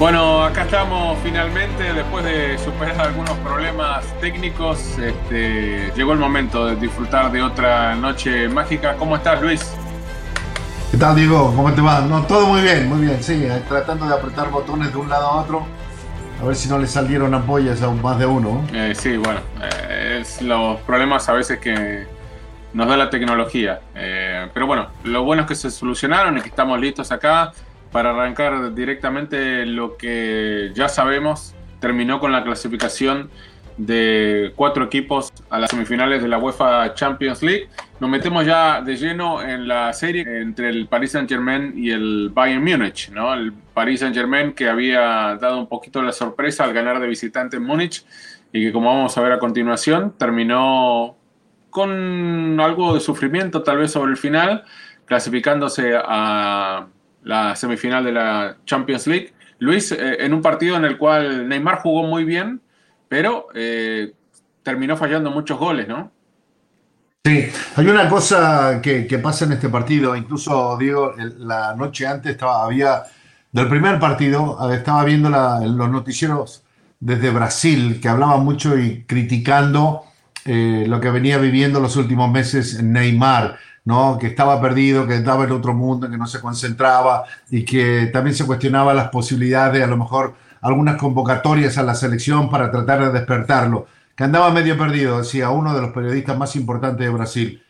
Bueno, acá estamos finalmente, después de superar algunos problemas técnicos, este, llegó el momento de disfrutar de otra noche mágica. ¿Cómo estás, Luis? ¿Qué tal, Diego? ¿Cómo te va? No, todo muy bien, muy bien, sí, tratando de apretar botones de un lado a otro, a ver si no le salieron ampollas a más de uno. Eh, sí, bueno, eh, es los problemas a veces que nos da la tecnología. Eh, pero bueno, lo bueno es que se solucionaron y que estamos listos acá para arrancar directamente lo que ya sabemos, terminó con la clasificación de cuatro equipos a las semifinales de la UEFA Champions League. Nos metemos ya de lleno en la serie entre el Paris Saint Germain y el Bayern Múnich, ¿no? El Paris Saint Germain que había dado un poquito la sorpresa al ganar de visitante en Múnich y que como vamos a ver a continuación terminó con algo de sufrimiento tal vez sobre el final, clasificándose a la semifinal de la Champions League. Luis, eh, en un partido en el cual Neymar jugó muy bien, pero eh, terminó fallando muchos goles, ¿no? Sí, hay una cosa que, pasa en este partido, incluso Diego, la noche antes estaba, había, del primer partido, estaba viendo los noticieros desde Brasil, que hablaban mucho y criticando eh, lo que venía viviendo los últimos meses Neymar ¿no? que estaba perdido, que estaba en otro mundo, que no se concentraba y que también se cuestionaba las posibilidades de a lo mejor algunas convocatorias a la selección para tratar de despertarlo, que andaba medio perdido, decía uno de los periodistas más importantes de Brasil.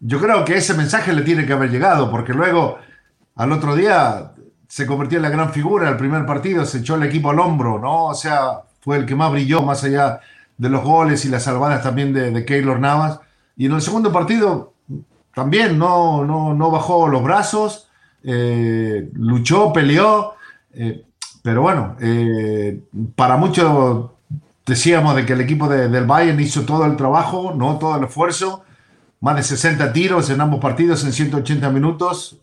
Yo creo que ese mensaje le tiene que haber llegado, porque luego al otro día se convirtió en la gran figura, el primer partido se echó el equipo al hombro, ¿no? O sea, fue el que más brilló, más allá de los goles y las salvadas también de, de Keylor Navas. Y en el segundo partido también no, no, bajó los brazos, eh, luchó, peleó, eh, pero bueno, eh, para muchos decíamos de que el equipo del Bayern hizo todo el trabajo, no todo el esfuerzo, más de 60 tiros en ambos partidos en 180 minutos,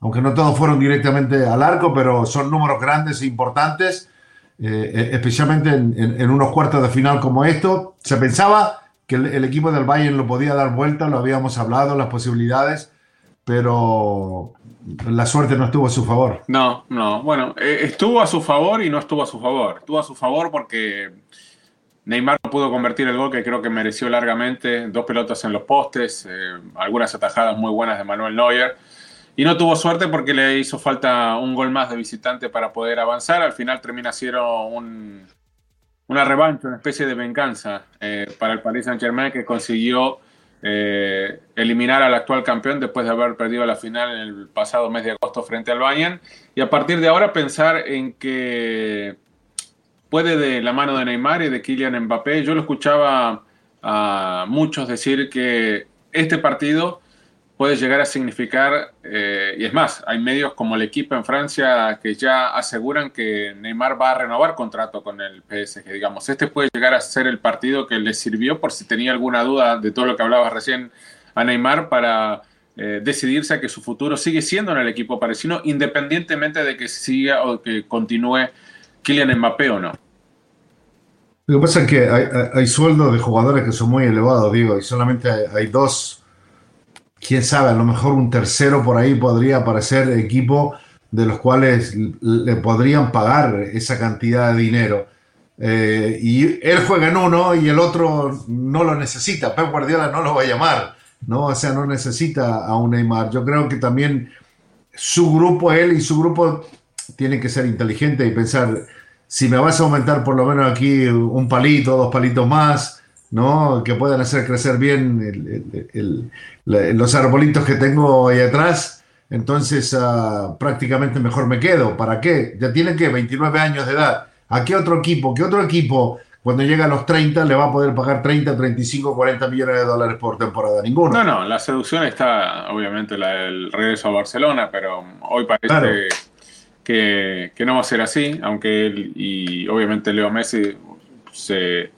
aunque no todos fueron directamente al arco, pero son números grandes e importantes, especialmente en, en unos cuartos de final como esto. Se pensaba que el, equipo del Bayern lo podía dar vuelta, lo habíamos hablado, las posibilidades, pero la suerte no estuvo a su favor. No, no, bueno, eh, estuvo a su favor y no estuvo a su favor. Estuvo a su favor porque Neymar no pudo convertir el gol que creo que mereció largamente, dos pelotas en los postes, eh, algunas atajadas muy buenas de Manuel Neuer. Y no tuvo suerte porque le hizo falta un gol más de visitante para poder avanzar. Al final termina siendo un, una revancha, una especie de venganza eh, para el Paris Saint Germain que consiguió eh, eliminar al actual campeón después de haber perdido la final en el pasado mes de agosto frente al Bayern. Y a partir de ahora pensar en que puede de la mano de Neymar y de Kylian Mbappé, yo lo escuchaba a muchos decir que este partido puede llegar a significar, eh, y es más, hay medios como el equipo en Francia que ya aseguran que Neymar va a renovar contrato con el PSG, digamos. Este puede llegar a ser el partido que le sirvió, por si tenía alguna duda de todo lo que hablabas recién a Neymar, para eh, decidirse a que su futuro sigue siendo en el equipo parisino, independientemente de que siga o que continúe Kylian Mbappé o no. Lo que pasa es que hay, sueldos de jugadores que son muy elevados, digo, y solamente hay dos quién sabe, a lo mejor un tercero por ahí podría aparecer equipo de los cuales le podrían pagar esa cantidad de dinero. Eh, y él juega en uno y el otro no lo necesita. Pep Guardiola no lo va a llamar, ¿no? O sea, no necesita a un Neymar. Yo creo que también su grupo, él y su grupo, tienen que ser inteligentes y pensar, si me vas a aumentar por lo menos aquí un palito, dos palitos más, ¿no? Que puedan hacer crecer bien los arbolitos que tengo ahí atrás. Entonces, ah, prácticamente mejor me quedo. ¿Para qué? Ya tienen que 29 años de edad. ¿A qué otro equipo? ¿Qué otro equipo? cuando llega a los 30 le va a poder pagar 30, 35, 40 millones de dólares por temporada. Ninguno. No, no, la seducción está obviamente la del regreso a Barcelona, pero hoy parece Claro. que, que no va a ser así, aunque él y obviamente Leo Messi se,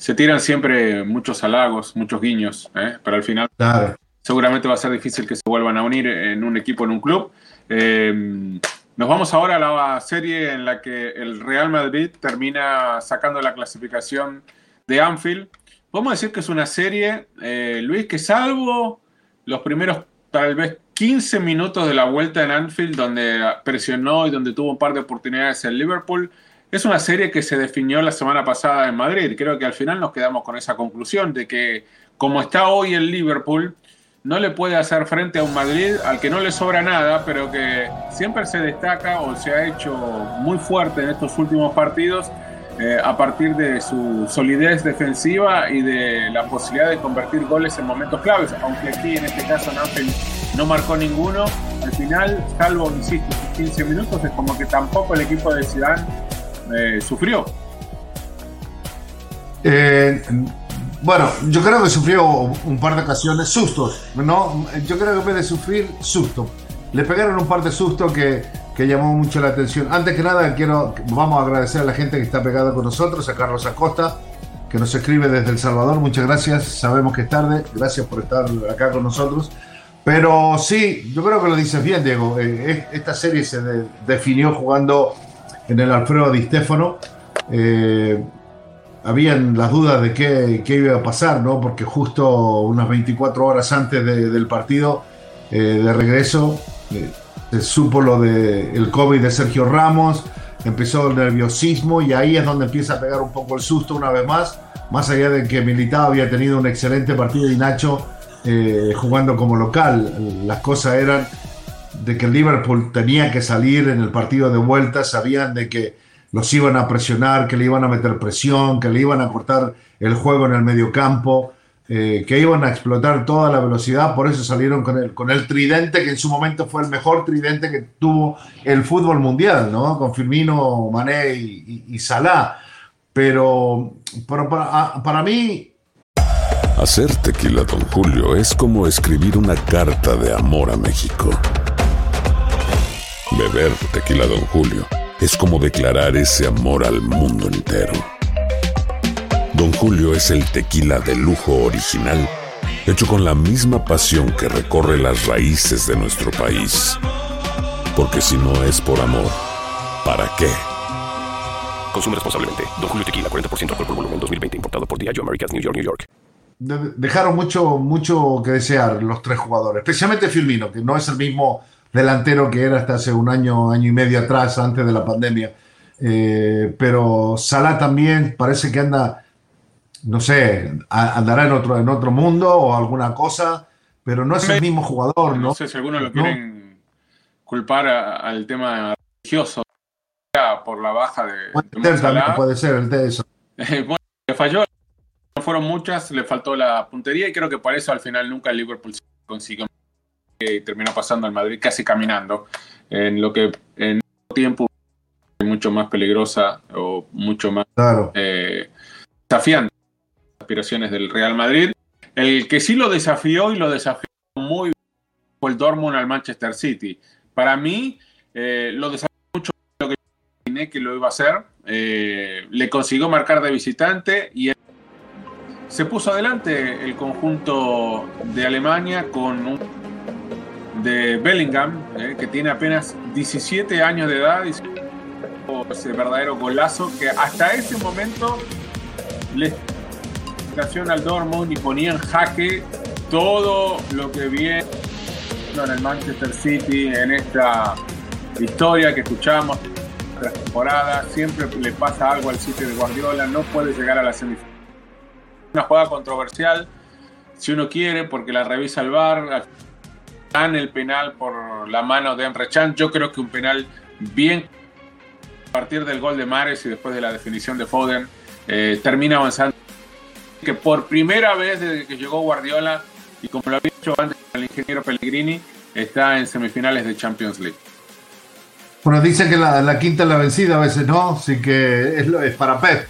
se tiran siempre muchos halagos, muchos guiños, ¿eh? pero al final Claro. seguramente va a ser difícil que se vuelvan a unir en un equipo, en un club. Eh, nos vamos ahora a la serie en la que el Real Madrid termina sacando la clasificación de Anfield. Podemos decir que es una serie, eh, Luis, que salvo los primeros tal vez 15 minutos de la vuelta en Anfield, donde presionó y donde tuvo un par de oportunidades en Liverpool, es una serie que se definió la semana pasada en Madrid. Creo que al final nos quedamos con esa conclusión de que como está hoy el Liverpool, no le puede hacer frente a un Madrid al que no le sobra nada, pero que siempre se destaca o se ha hecho muy fuerte en estos últimos partidos eh, a partir de su solidez defensiva y de la posibilidad de convertir goles en momentos claves, aunque aquí en este caso Anfield no marcó ninguno. Al final, salvo, insisto, sus 15 minutos, es como que tampoco el equipo de Zidane eh, sufrió. Eh, bueno, yo creo que sufrió un par de ocasiones sustos, ¿no? Yo creo que en vez de sufrir, susto. Le pegaron un par de sustos que, que llamó mucho la atención. Antes que nada, quiero, vamos a agradecer a la gente que está pegada con nosotros, a Carlos Acosta, que nos escribe desde El Salvador. Muchas gracias, sabemos que es tarde, gracias por estar acá con nosotros. Pero sí, yo creo que lo dices bien, Diego. Eh, esta serie se de, definió jugando en el Alfredo Di Stéfano. Eh, habían las dudas de qué, qué, iba a pasar, ¿no? Porque justo unas 24 horas antes de, del partido eh, de regreso eh, se supo lo del el COVID de Sergio Ramos, empezó el nerviosismo y ahí es donde empieza a pegar un poco el susto una vez más, más allá de que Militao había tenido un excelente partido y Nacho eh, jugando como local. Las cosas eran de que Liverpool tenía que salir en el partido de vuelta, sabían de que los iban a presionar, que le iban a meter presión, que le iban a cortar el juego en el medio campo, eh, que iban a explotar toda la velocidad, por eso salieron con el, con el tridente, que en su momento fue el mejor tridente que tuvo el fútbol mundial, ¿no? Con Firmino, Mané y, y, Salah. Pero, pero para, para mí... Hacer tequila, don Julio, es como escribir una carta de amor a México. Beber tequila, don Julio es como declarar ese amor al mundo entero. Don Julio es el tequila de lujo original, hecho con la misma pasión que recorre las raíces de nuestro país. Porque si no es por amor, ¿para qué? Consume responsablemente. Don Julio Tequila, 40% alcohol por volumen, 2020. Importado por Diageo Americas, New York, New York. Dejaron mucho, mucho que desear los tres jugadores, especialmente Firmino, que no es el mismo delantero que era hasta hace un año, año y medio atrás, antes de la pandemia. Eh, pero Salah también parece que anda, no sé, andará en otro, en otro mundo o alguna cosa, pero no es el mismo jugador, ¿no? No sé si algunos lo quieren culpar a, al tema religioso por la baja de, puede de ser, también, puede ser el de eso. bueno, le falló, no fueron muchas, le faltó la puntería y creo que por eso al final nunca el Liverpool consiguió y terminó pasando al Madrid casi caminando, en lo que en tiempo mucho más peligrosa o mucho más claro. eh, desafiante las aspiraciones del Real Madrid. El que sí lo desafió y lo desafió muy bien fue el Dortmund al Manchester City. Para mí, eh, lo desafió mucho lo que imaginé que lo iba a hacer. Eh, le consiguió marcar de visitante y se puso adelante el conjunto de Alemania con un de Bellingham, eh, que tiene apenas 17 años de edad, y ese verdadero golazo que hasta ese momento le al Dortmund y ponía en jaque todo lo que viene en el Manchester City en esta historia que escuchamos la temporada. Siempre le pasa algo al City de Guardiola, no puede llegar a la semifinal. Una jugada controversial, si uno quiere, porque la revisa el VAR el penal por la mano de Emre Can. Yo creo que un penal bien a partir del gol de Mares y después de la definición de Foden eh, termina avanzando. Que por primera vez desde que llegó Guardiola y como lo había hecho antes el ingeniero Pellegrini, está en semifinales de Champions League. Bueno, dicen que la, quinta es la vencida a veces, ¿no? Así que es, es para Pep.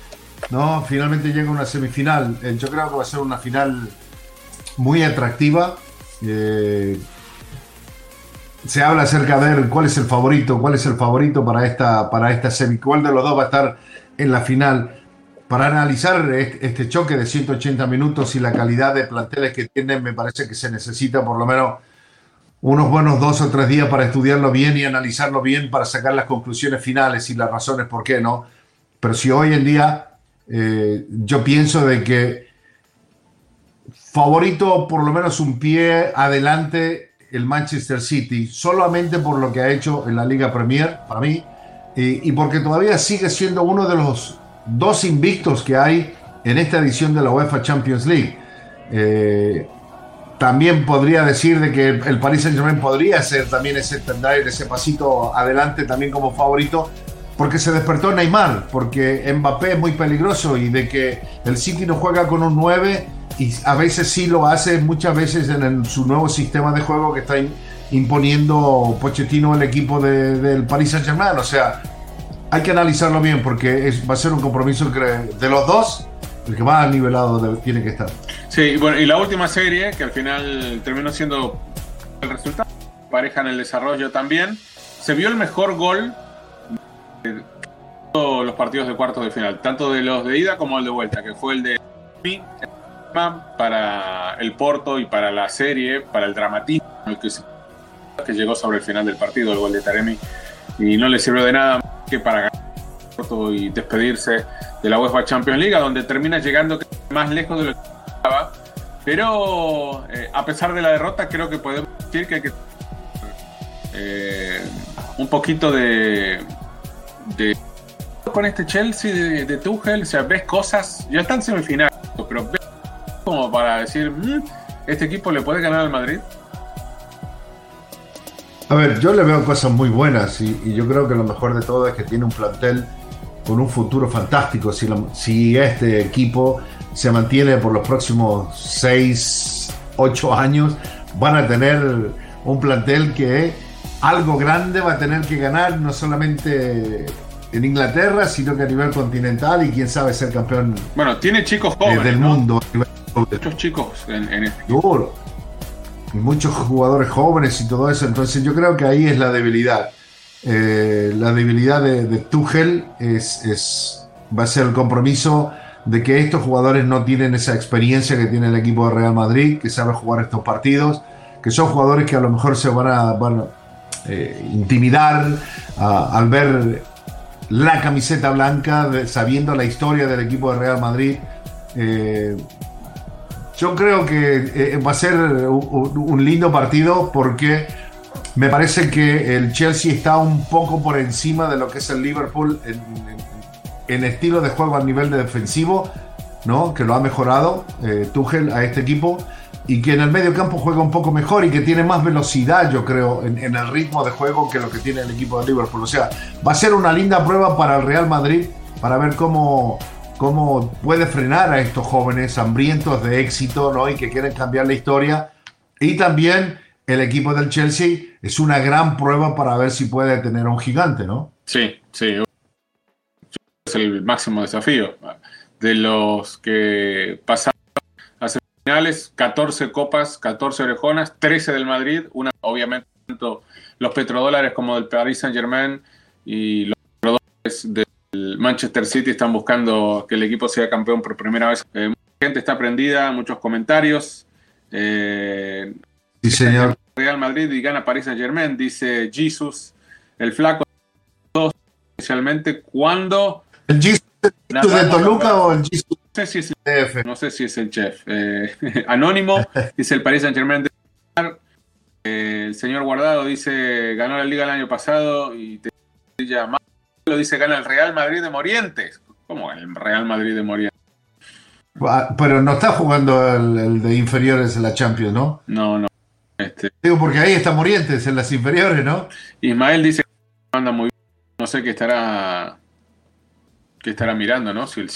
¿no? Finalmente llega una semifinal. Eh, yo creo que va a ser una final muy atractiva. Eh, se habla acerca de ver cuál es el favorito, cuál es el favorito para esta, para esta semi, cuál de los dos va a estar en la final. Para analizar este choque de 180 minutos y la calidad de planteles que tienen, me parece que se necesita por lo menos unos buenos dos o tres días para estudiarlo bien y analizarlo bien para sacar las conclusiones finales y las razones por qué no. Pero si hoy en día eh, yo pienso de que favorito por lo menos un pie adelante el Manchester City, solamente por lo que ha hecho en la Liga Premier, para mí, y porque todavía sigue siendo uno de los dos invictos que hay en esta edición de la UEFA Champions League. Eh, también podría decir de que el Paris Saint Germain podría ser también ese, ese pasito adelante también como favorito, porque se despertó Neymar, porque Mbappé es muy peligroso y de que el City no juega con un 9 y a veces sí lo hace, muchas veces en su nuevo sistema de juego que está imponiendo Pochettino el equipo del Paris Saint Germain. O sea, hay que analizarlo bien porque va a ser un compromiso de los dos, el que más nivelado tiene que estar. Sí, bueno, y la última serie, que al final terminó siendo el resultado, pareja en el desarrollo también, se vio el mejor gol de todos los partidos de cuartos de final, tanto de los de ida como el de vuelta, que fue el de para el Porto y para la serie, para el dramatismo que, llegó sobre el final del partido, el gol de Taremi, y no le sirvió de nada que para ganar y despedirse de la UEFA Champions League, donde termina llegando más lejos de lo que estaba. Pero eh, a pesar de la derrota, creo que podemos decir que hay que eh, un poquito de, de con este Chelsea de, Tuchel, o sea, ves cosas, ya están semifinales, pero ves como para decir, mm, este equipo le puede ganar al Madrid. A ver, yo le veo cosas muy buenas y, yo creo que lo mejor de todo es que tiene un plantel con un futuro fantástico. Si, si este equipo se mantiene por los próximos 6, 8 años, van a tener un plantel que algo grande va a tener que ganar, no solamente en Inglaterra, sino que a nivel continental y quién sabe ser campeón. Bueno, tiene chicos jóvenes. del mundo. Muchos chicos en, en este muchos jugadores jóvenes y todo eso. Entonces yo creo que ahí es la debilidad. Eh, la debilidad de, de Tuchel es, es, va a ser el compromiso de que estos jugadores no tienen esa experiencia que tiene el equipo de Real Madrid, que sabe jugar estos partidos, que son jugadores que a lo mejor se van a, eh, intimidar al ver la camiseta blanca, sabiendo la historia del equipo de Real Madrid. Eh, yo creo que eh, va a ser un, lindo partido porque me parece que el Chelsea está un poco por encima de lo que es el Liverpool en, estilo de juego a nivel de defensivo, ¿no? que lo ha mejorado eh, Tuchel a este equipo y que en el medio campo juega un poco mejor y que tiene más velocidad, yo creo, en, en, el ritmo de juego que lo que tiene el equipo de Liverpool. O sea, va a ser una linda prueba para el Real Madrid para ver cómo, cómo puede frenar a estos jóvenes hambrientos de éxito ¿no? y que quieren cambiar la historia. Y también el equipo del Chelsea es una gran prueba para ver si puede tener a un gigante, ¿no? Sí, sí. Es el máximo desafío. De los que pasaron a semifinales, 14 copas, 14 orejonas, 13 del Madrid, una obviamente tanto los petrodólares como del Paris Saint Germain y los petrodólares de el Manchester City están buscando que el equipo sea campeón por primera vez. Eh, mucha gente está prendida, muchos comentarios. Eh, sí, señor. Real Madrid y gana Paris Saint Germain, dice Jesus, el flaco, especialmente cuando... ¿El Jesus de Toluca o el Jesus? No sé si es el, chef. No sé si es el chef. Eh, anónimo, dice el Paris Saint Germain. el señor Guardado dice, ganó la liga el año pasado y te llama lo dice gana el Real Madrid de Morientes. ¿Cómo el Real Madrid de Morientes? Pero no está jugando el, de inferiores en la Champions, ¿no? No, no. Este... Digo, porque ahí está Morientes en las inferiores, ¿no? Ismael dice que anda muy bien. No sé qué estará qué estará mirando, ¿no? Si el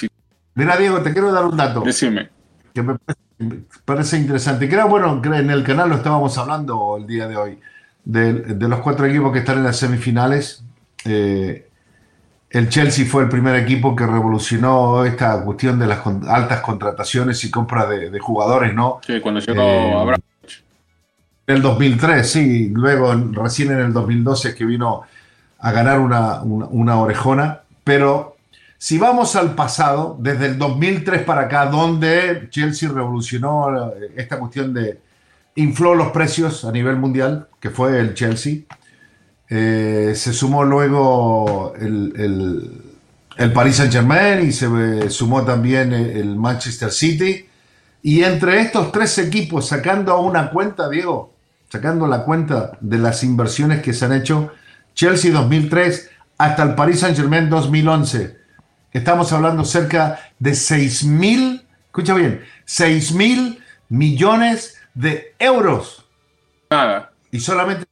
Mira, Diego, te quiero dar un dato. Decime. Que me parece, interesante. Creo, bueno, en el canal lo estábamos hablando el día de hoy. De, los cuatro equipos que están en las semifinales. Eh, el Chelsea fue el primer equipo que revolucionó esta cuestión de las altas contrataciones y compra de, jugadores, ¿no? Sí, cuando llegó eh, En el 2003, sí. Luego, recién en el 2012 es que vino a ganar una, una, orejona. Pero si vamos al pasado, desde el 2003 para acá, donde Chelsea revolucionó eh, esta cuestión de infló los precios a nivel mundial, que fue el Chelsea. Eh, se sumó luego el, el, Paris Saint Germain y se sumó también el Manchester City. Y entre estos tres equipos, sacando una cuenta, Diego, sacando la cuenta de las inversiones que se han hecho, Chelsea 2003 hasta el Paris Saint Germain 2011, estamos hablando cerca de 6 mil, escucha bien, 6 mil millones de euros. Nada. Y solamente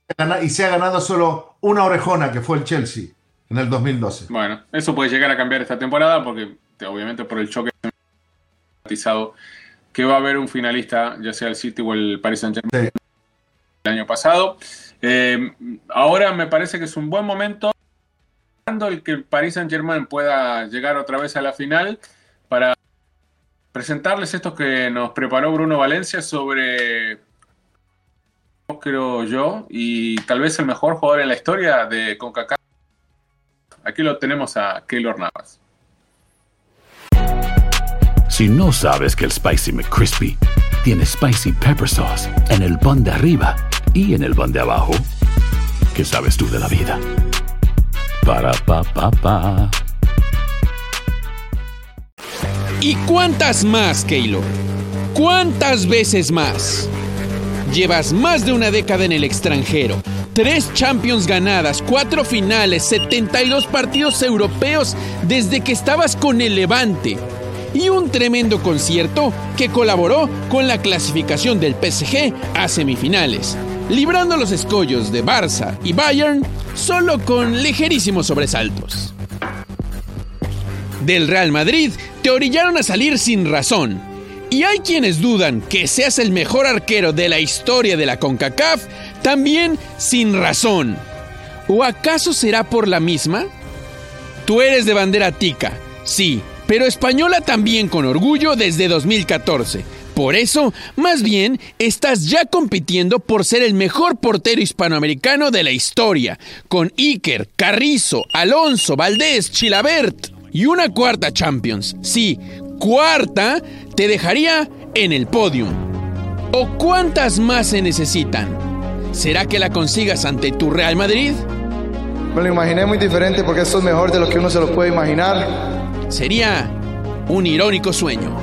y se ha ganado solo una orejona, que fue el Chelsea, en el 2012. Bueno, eso puede llegar a cambiar esta temporada, porque obviamente por el choque que va a haber un finalista, ya sea el City o el Paris Saint Germain, el año pasado. Eh, ahora me parece que es un buen momento el que el Paris Saint Germain pueda llegar otra vez a la final para presentarles esto que nos preparó Bruno Valencia sobre creo yo, y tal vez el mejor jugador en la historia de CONCACAF. Aquí lo tenemos a Keylor Navas. Si no sabes que el Spicy McCrispy tiene Spicy Pepper Sauce en el pan de arriba y en el pan de abajo, ¿qué sabes tú de la vida? Para, pa, pa, pa. ¿Y cuántas más, Keylor? ¿Cuántas veces más? Llevas más de una década en el extranjero, tres Champions ganadas, cuatro finales, 72 partidos europeos desde que estabas con el Levante. Y un tremendo concierto que colaboró con la clasificación del PSG a semifinales, librando los escollos de Barça y Bayern solo con ligerísimos sobresaltos. Del Real Madrid te orillaron a salir sin razón y hay quienes dudan que seas el mejor arquero de la historia de la CONCACAF, también sin razón. ¿O acaso será por la misma? Tú eres de bandera tica, sí, pero española también con orgullo desde 2014. Por eso, más bien, estás ya compitiendo por ser el mejor portero hispanoamericano de la historia, con Iker, Carrizo, Alonso, Valdés, Chilabert y una cuarta Champions. Sí, cuarta te dejaría en el podium. ¿O cuántas más se necesitan? ¿Será que la consigas ante tu Real Madrid? Me lo imaginé muy diferente porque eso es mejor de lo que uno se lo puede imaginar. Sería un irónico sueño.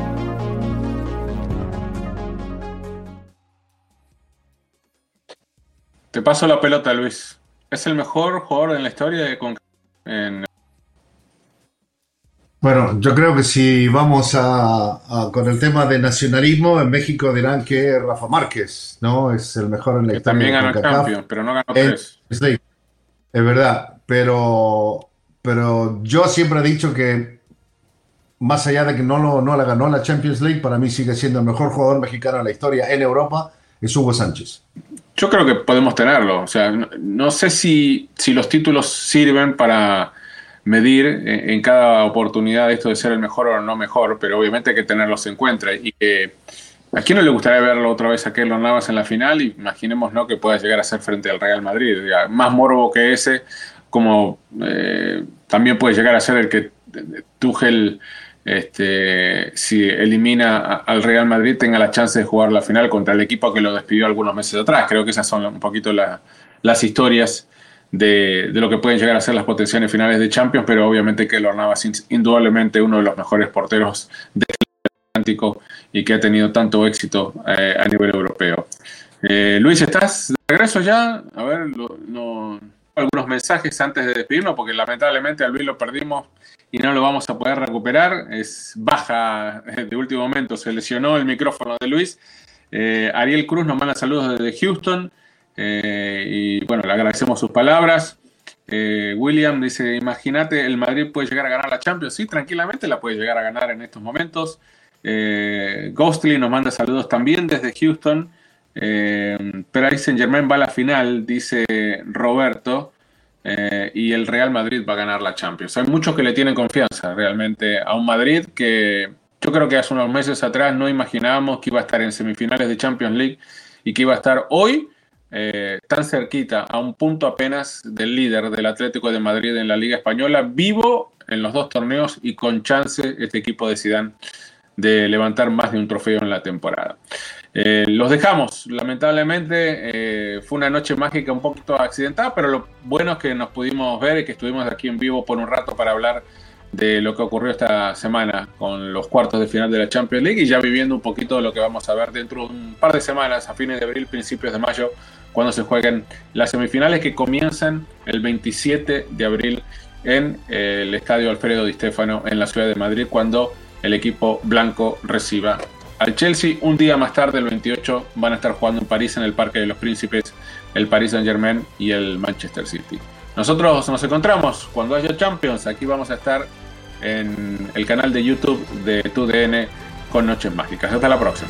Te paso la pelota, Luis. Es el mejor jugador en la historia de en bueno, yo creo que si vamos a, con el tema de nacionalismo, en México dirán que Rafa Márquez, ¿no? Es el mejor en la que También ganó el campeón, pero no ganó tres. Sí, es verdad, pero, pero yo siempre he dicho que más allá de que no, lo, no la ganó la Champions League, para mí sigue siendo el mejor jugador mexicano en la historia en Europa, es Hugo Sánchez. Yo creo que podemos tenerlo. O sea, no, sé si, si los títulos sirven para medir en, cada oportunidad esto de ser el mejor o no mejor, pero obviamente hay que tenerlos en cuenta y que a quién no le gustaría verlo otra vez a Keylor Navas en la final, imaginemos ¿no? que pueda llegar a ser frente al Real Madrid, más morbo que ese, como eh, también puede llegar a ser el que Tuchel este, si elimina al Real Madrid tenga la chance de jugar la final contra el equipo que lo despidió algunos meses atrás. Creo que esas son un poquito las historias de, lo que pueden llegar a ser las potenciales finales de Champions, pero obviamente que Navas es indudablemente uno de los mejores porteros del Atlántico y que ha tenido tanto éxito eh, a nivel europeo. Eh, Luis, ¿estás de regreso ya? A ver, no, algunos mensajes antes de despedirnos, porque lamentablemente a Luis lo perdimos y no lo vamos a poder recuperar. Es baja de último momento, se lesionó el micrófono de Luis. Eh, Ariel Cruz nos manda saludos desde Houston. Eh, y bueno, le agradecemos sus palabras. Eh, William dice, imagínate, el Madrid puede llegar a ganar la Champions. Sí, tranquilamente la puede llegar a ganar en estos momentos. Eh, Ghostly nos manda saludos también desde Houston. pero ahí Saint Germain va a la final, dice Roberto. eh, y el Real Madrid va a ganar la Champions. Hay muchos que le tienen confianza realmente a un Madrid que yo creo que hace unos meses atrás no imaginábamos que iba a estar en semifinales de Champions League y que iba a estar hoy eh, tan cerquita, a un punto apenas del líder del Atlético de Madrid en la Liga Española, vivo en los dos torneos y con chance este equipo de Zidane de levantar más de un trofeo en la temporada. Eh, los dejamos, lamentablemente eh, fue una noche mágica un poquito accidentada, pero lo bueno es que nos pudimos ver y que estuvimos aquí en vivo por un rato para hablar de lo que ocurrió esta semana con los cuartos de final de la Champions League y ya viviendo un poquito de lo que vamos a ver dentro de un par de semanas, a fines de abril, principios de mayo, cuando se jueguen las semifinales que comienzan el 27 de abril en eh, el Estadio Alfredo Di Stefano en la ciudad de Madrid, cuando el equipo blanco reciba al Chelsea. Un día más tarde, el 28, van a estar jugando en París, en el Parque de los Príncipes, el Paris Saint Germain y el Manchester City. Nosotros nos encontramos cuando haya Champions. Aquí vamos a estar en el canal de YouTube de TUDN con Noches Mágicas. Hasta la próxima.